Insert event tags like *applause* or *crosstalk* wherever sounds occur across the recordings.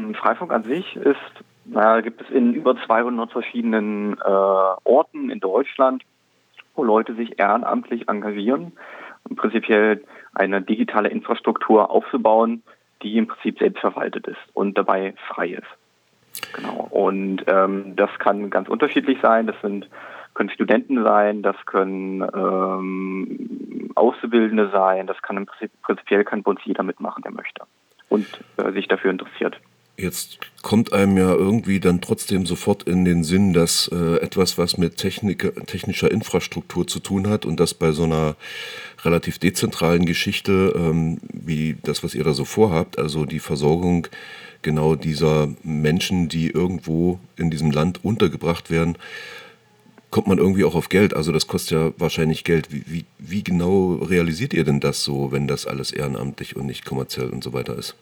Ähm, Freifunk an sich ist, naja, gibt es in über 200 verschiedenen äh, Orten in Deutschland, wo Leute sich ehrenamtlich engagieren, um prinzipiell eine digitale Infrastruktur aufzubauen, die im Prinzip selbstverwaltet ist und dabei frei ist. Genau. Und ähm, das kann ganz unterschiedlich sein. Das sind können Studenten sein, das können ähm, Auszubildende sein, das kann im Prinzip, prinzipiell kann bei uns jeder mitmachen, der möchte und äh, sich dafür interessiert. Jetzt kommt einem ja irgendwie dann trotzdem sofort in den Sinn, dass äh, etwas, was mit Technik, technischer Infrastruktur zu tun hat und das bei so einer relativ dezentralen Geschichte, ähm, wie das, was ihr da so vorhabt, also die Versorgung genau dieser Menschen, die irgendwo in diesem Land untergebracht werden, kommt man irgendwie auch auf Geld. Also das kostet ja wahrscheinlich Geld. Wie, wie, wie genau realisiert ihr denn das so, wenn das alles ehrenamtlich und nicht kommerziell und so weiter ist?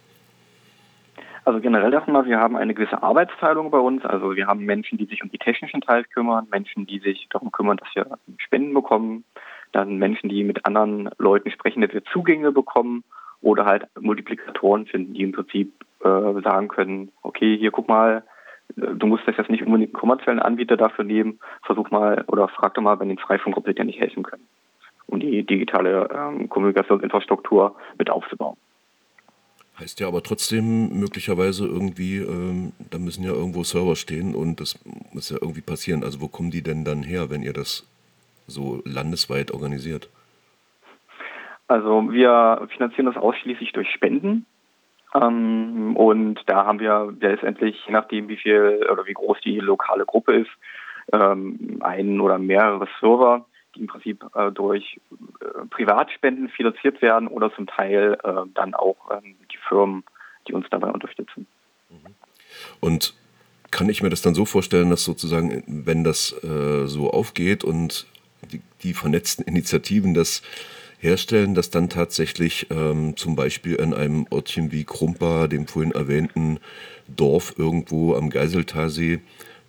Also generell erstmal, wir haben eine gewisse Arbeitsteilung bei uns. Also wir haben Menschen, die sich um die technischen Teile kümmern, Menschen, die sich darum kümmern, dass wir Spenden bekommen, dann Menschen, die mit anderen Leuten sprechen, dass wir Zugänge bekommen oder halt Multiplikatoren finden, die im Prinzip äh, sagen können, okay, hier guck mal, du musst das jetzt nicht unbedingt einen kommerziellen Anbieter dafür nehmen, versuch mal oder frag doch mal, wenn den Freifunk dir nicht helfen können, um die digitale ähm, Kommunikationsinfrastruktur mit aufzubauen. Heißt ja aber trotzdem möglicherweise irgendwie, ähm, da müssen ja irgendwo Server stehen und das muss ja irgendwie passieren. Also wo kommen die denn dann her, wenn ihr das so landesweit organisiert? Also wir finanzieren das ausschließlich durch Spenden. Ähm, und da haben wir letztendlich, je nachdem wie viel oder wie groß die lokale Gruppe ist, ähm, einen oder mehrere Server, im Prinzip äh, durch äh, Privatspenden finanziert werden oder zum Teil äh, dann auch ähm, die Firmen, die uns dabei unterstützen. Mhm. Und kann ich mir das dann so vorstellen, dass sozusagen, wenn das äh, so aufgeht und die, die vernetzten Initiativen das herstellen, dass dann tatsächlich ähm, zum Beispiel in einem Ortchen wie Krumpa, dem vorhin erwähnten Dorf irgendwo am Geiseltalsee,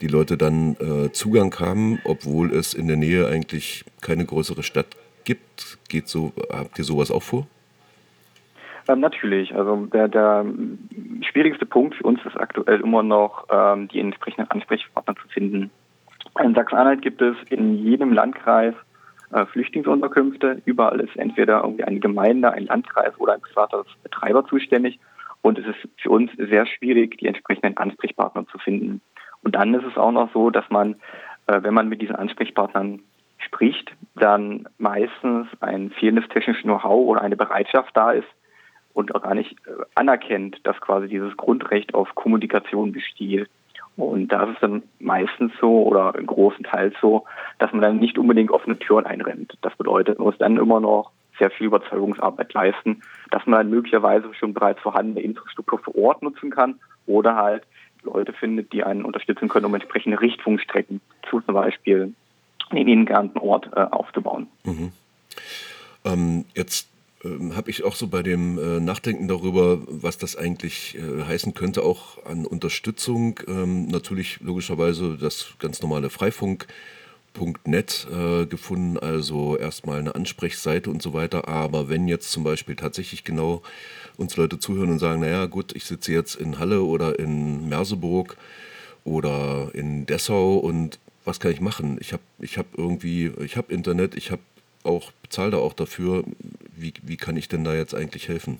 die Leute dann äh, Zugang haben, obwohl es in der Nähe eigentlich keine größere Stadt gibt. Geht so, habt ihr sowas auch vor? Ähm, natürlich. Also der, der schwierigste Punkt für uns ist aktuell immer noch, ähm, die entsprechenden Ansprechpartner zu finden. In Sachsen-Anhalt gibt es in jedem Landkreis äh, Flüchtlingsunterkünfte. Überall ist entweder irgendwie eine Gemeinde, ein Landkreis oder ein privater Betreiber zuständig. Und es ist für uns sehr schwierig, die entsprechenden Ansprechpartner zu finden. Und dann ist es auch noch so, dass man, äh, wenn man mit diesen Ansprechpartnern spricht, dann meistens ein fehlendes technisches Know-how oder eine Bereitschaft da ist und auch gar nicht äh, anerkennt, dass quasi dieses Grundrecht auf Kommunikation besteht. Und da ist es dann meistens so oder im großen Teil so, dass man dann nicht unbedingt offene Türen einrennt. Das bedeutet, man muss dann immer noch sehr viel Überzeugungsarbeit leisten, dass man dann möglicherweise schon bereits vorhandene Infrastruktur vor Ort nutzen kann oder halt Leute findet, die einen unterstützen können, um entsprechende Richtfunkstrecken zu zum Beispiel in den genannten Ort äh, aufzubauen. Mhm. Ähm, jetzt ähm, habe ich auch so bei dem äh, Nachdenken darüber, was das eigentlich äh, heißen könnte, auch an Unterstützung. Ähm, natürlich logischerweise das ganz normale Freifunk.net äh, gefunden, also erstmal eine Ansprechseite und so weiter. Aber wenn jetzt zum Beispiel tatsächlich genau uns Leute zuhören und sagen, naja gut, ich sitze jetzt in Halle oder in Merseburg oder in Dessau und was kann ich machen? Ich habe ich hab irgendwie, ich habe Internet, ich habe auch, bezahle da auch dafür. Wie, wie kann ich denn da jetzt eigentlich helfen?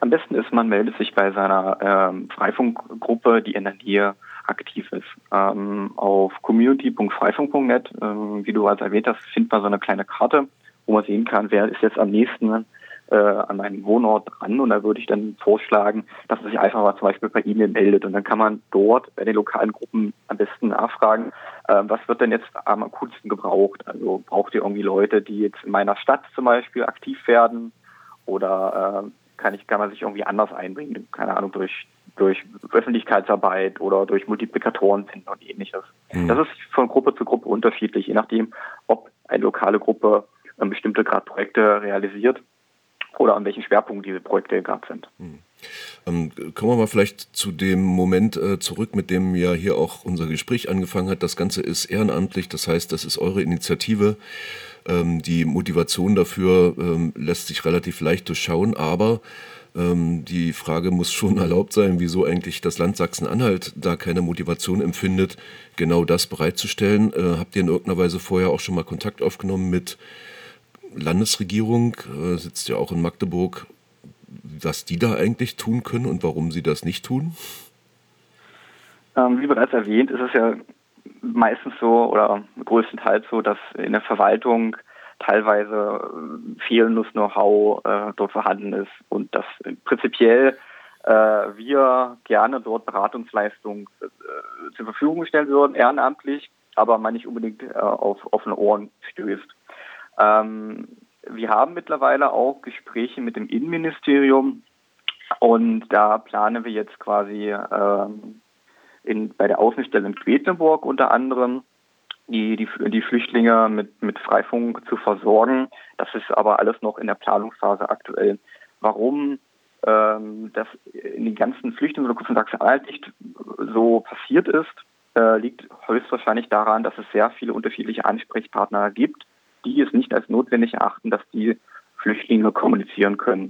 Am besten ist, man meldet sich bei seiner ähm, Freifunkgruppe, die in der Nähe aktiv ist. Ähm, auf community.freifunk.net, ähm, wie du als erwähnt hast, findet man so eine kleine Karte, wo man sehen kann, wer ist jetzt am nächsten äh, an meinem Wohnort dran. Und da würde ich dann vorschlagen, dass man sich einfach mal zum Beispiel per E-Mail meldet. Und dann kann man dort bei den lokalen Gruppen am besten nachfragen, äh, was wird denn jetzt am akutesten gebraucht? Also braucht ihr irgendwie Leute, die jetzt in meiner Stadt zum Beispiel aktiv werden? Oder äh, kann ich, kann man sich irgendwie anders einbringen? Keine Ahnung, durch durch Öffentlichkeitsarbeit oder durch Multiplikatoren finden und ähnliches. Mhm. Das ist von Gruppe zu Gruppe unterschiedlich, je nachdem, ob eine lokale Gruppe äh, bestimmte gerade Projekte realisiert oder an welchen Schwerpunkten diese Projekte gerade sind. Hm. Ähm, kommen wir mal vielleicht zu dem Moment äh, zurück, mit dem ja hier auch unser Gespräch angefangen hat. Das Ganze ist ehrenamtlich, das heißt, das ist eure Initiative. Ähm, die Motivation dafür ähm, lässt sich relativ leicht durchschauen, aber Ähm, die Frage muss schon *laughs* erlaubt sein, wieso eigentlich das Land Sachsen-Anhalt da keine Motivation empfindet, genau das bereitzustellen. Äh, habt ihr in irgendeiner Weise vorher auch schon mal Kontakt aufgenommen mit Landesregierung, äh, sitzt ja auch in Magdeburg, was die da eigentlich tun können und warum sie das nicht tun? Ähm, wie bereits erwähnt, ist es ja meistens so oder größtenteils so, dass in der Verwaltung teilweise äh, fehlendes Know-how äh, dort vorhanden ist und dass prinzipiell äh, wir gerne dort Beratungsleistungen äh, zur Verfügung gestellt würden, ehrenamtlich, aber man nicht unbedingt äh, auf offene Ohren stößt. Ähm, wir haben mittlerweile auch Gespräche mit dem Innenministerium und da planen wir jetzt quasi ähm, in, bei der Außenstelle in Quedlinburg unter anderem die, die, die Flüchtlinge mit, mit Freifunk zu versorgen. Das ist aber alles noch in der Planungsphase aktuell. Warum ähm, das in den ganzen Flüchtlingen- Sachsen-Anhalt nicht so passiert ist, äh, liegt höchstwahrscheinlich daran, dass es sehr viele unterschiedliche Ansprechpartner gibt, die es nicht als notwendig erachten, dass die Flüchtlinge kommunizieren können.